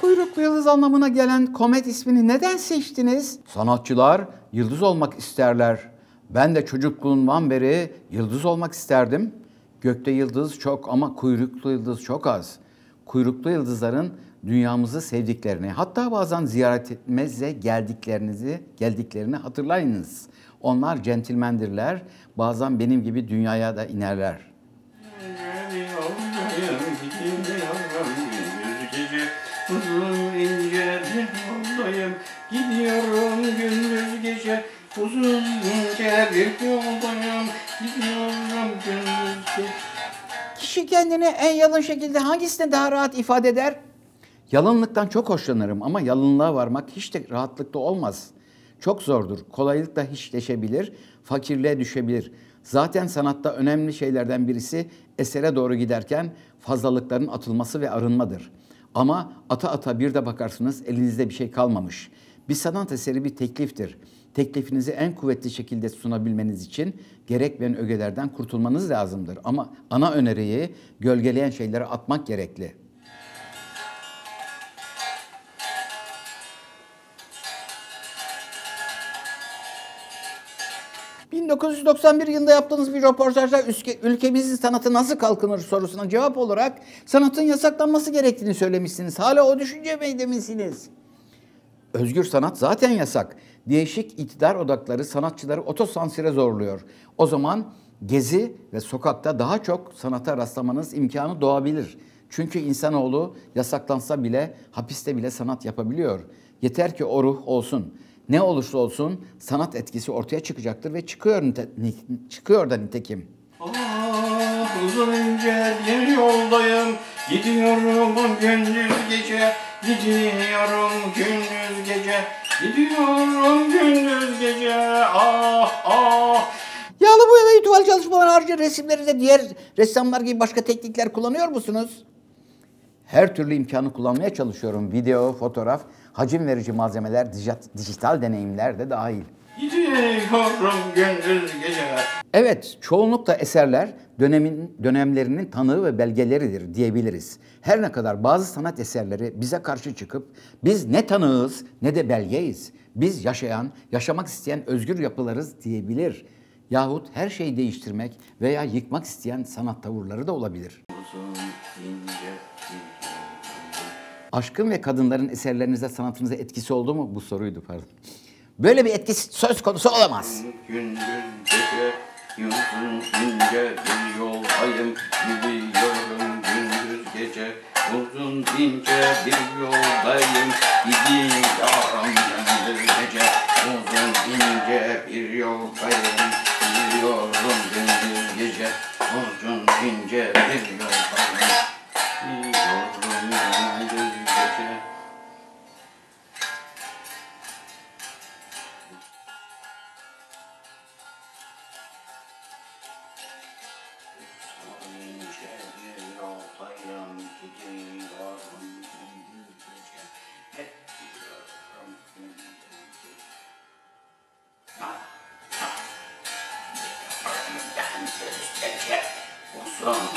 Kuyruklu yıldız anlamına gelen komet ismini neden seçtiniz? Sanatçılar yıldız olmak isterler. Ben de çocukluğumdan beri yıldız olmak isterdim. Gökte yıldız çok ama kuyruklu yıldız çok az. Kuyruklu yıldızların dünyamızı sevdiklerini, hatta bazen ziyaret etmezse geldiklerinizi, geldiklerini hatırlayınız. Onlar centilmendirler. Bazen benim gibi dünyaya da inerler. Yoldayım Gidiyorum gündüz gece Uzun ince bir yoldayım Gidiyorum gündüz gece Kişi kendini en yalın şekilde hangisine daha rahat ifade eder? Yalınlıktan çok hoşlanırım ama yalınlığa varmak hiç de rahatlıkla olmaz. Çok zordur. Kolaylıkla hiçleşebilir, fakirliğe düşebilir. Zaten sanatta önemli şeylerden birisi esere doğru giderken fazlalıkların atılması ve arınmadır. Ama ata ata bir de bakarsınız elinizde bir şey kalmamış. Bir sanat eseri bir tekliftir. Teklifinizi en kuvvetli şekilde sunabilmeniz için gerekmeyen ögelerden kurtulmanız lazımdır. Ama ana öneriyi gölgeleyen şeylere atmak gerekli. ...1991 yılında yaptığınız bir röportajda ülke- ülkemizin sanatı nasıl kalkınır sorusuna cevap olarak... ...sanatın yasaklanması gerektiğini söylemişsiniz. Hala o düşünce meyde misiniz? Özgür sanat zaten yasak. Değişik iktidar odakları sanatçıları otosansüre zorluyor. O zaman gezi ve sokakta daha çok sanata rastlamanız imkanı doğabilir. Çünkü insanoğlu yasaklansa bile hapiste bile sanat yapabiliyor. Yeter ki o ruh olsun. Ne olursa olsun sanat etkisi ortaya çıkacaktır ve çıkıyor nite- ni- çıkıyor da nitekim. Ah uzun ince bir yoldayım Gidiyorum gündüz gece Gidiyorum gündüz gece Gidiyorum gündüz gece Ah ah Yağlı boya ve tuval çalışmaları harcı resimlerinde diğer ressamlar gibi başka teknikler kullanıyor musunuz? Her türlü imkanı kullanmaya çalışıyorum. Video, fotoğraf, hacim verici malzemeler, dijit- dijital deneyimler de dahil. Evet, çoğunlukla eserler dönemin dönemlerinin tanığı ve belgeleridir diyebiliriz. Her ne kadar bazı sanat eserleri bize karşı çıkıp biz ne tanığız ne de belgeyiz. Biz yaşayan, yaşamak isteyen özgür yapılarız diyebilir. Yahut her şeyi değiştirmek veya yıkmak isteyen sanat tavırları da olabilir. Uzun ince Aşkın ve kadınların eserlerinize, sanatınıza etkisi oldu mu? Bu soruydu pardon. Böyle bir etkisi söz konusu olamaz. Gündüz gece bir yoldayım Gidiyorum gündüz gece Uzun ince bir yoldayım Gidiyorum gündüz gece Uzun ince bir yoldayım Gidiyorum gündüz gece Uzun ince Awesome.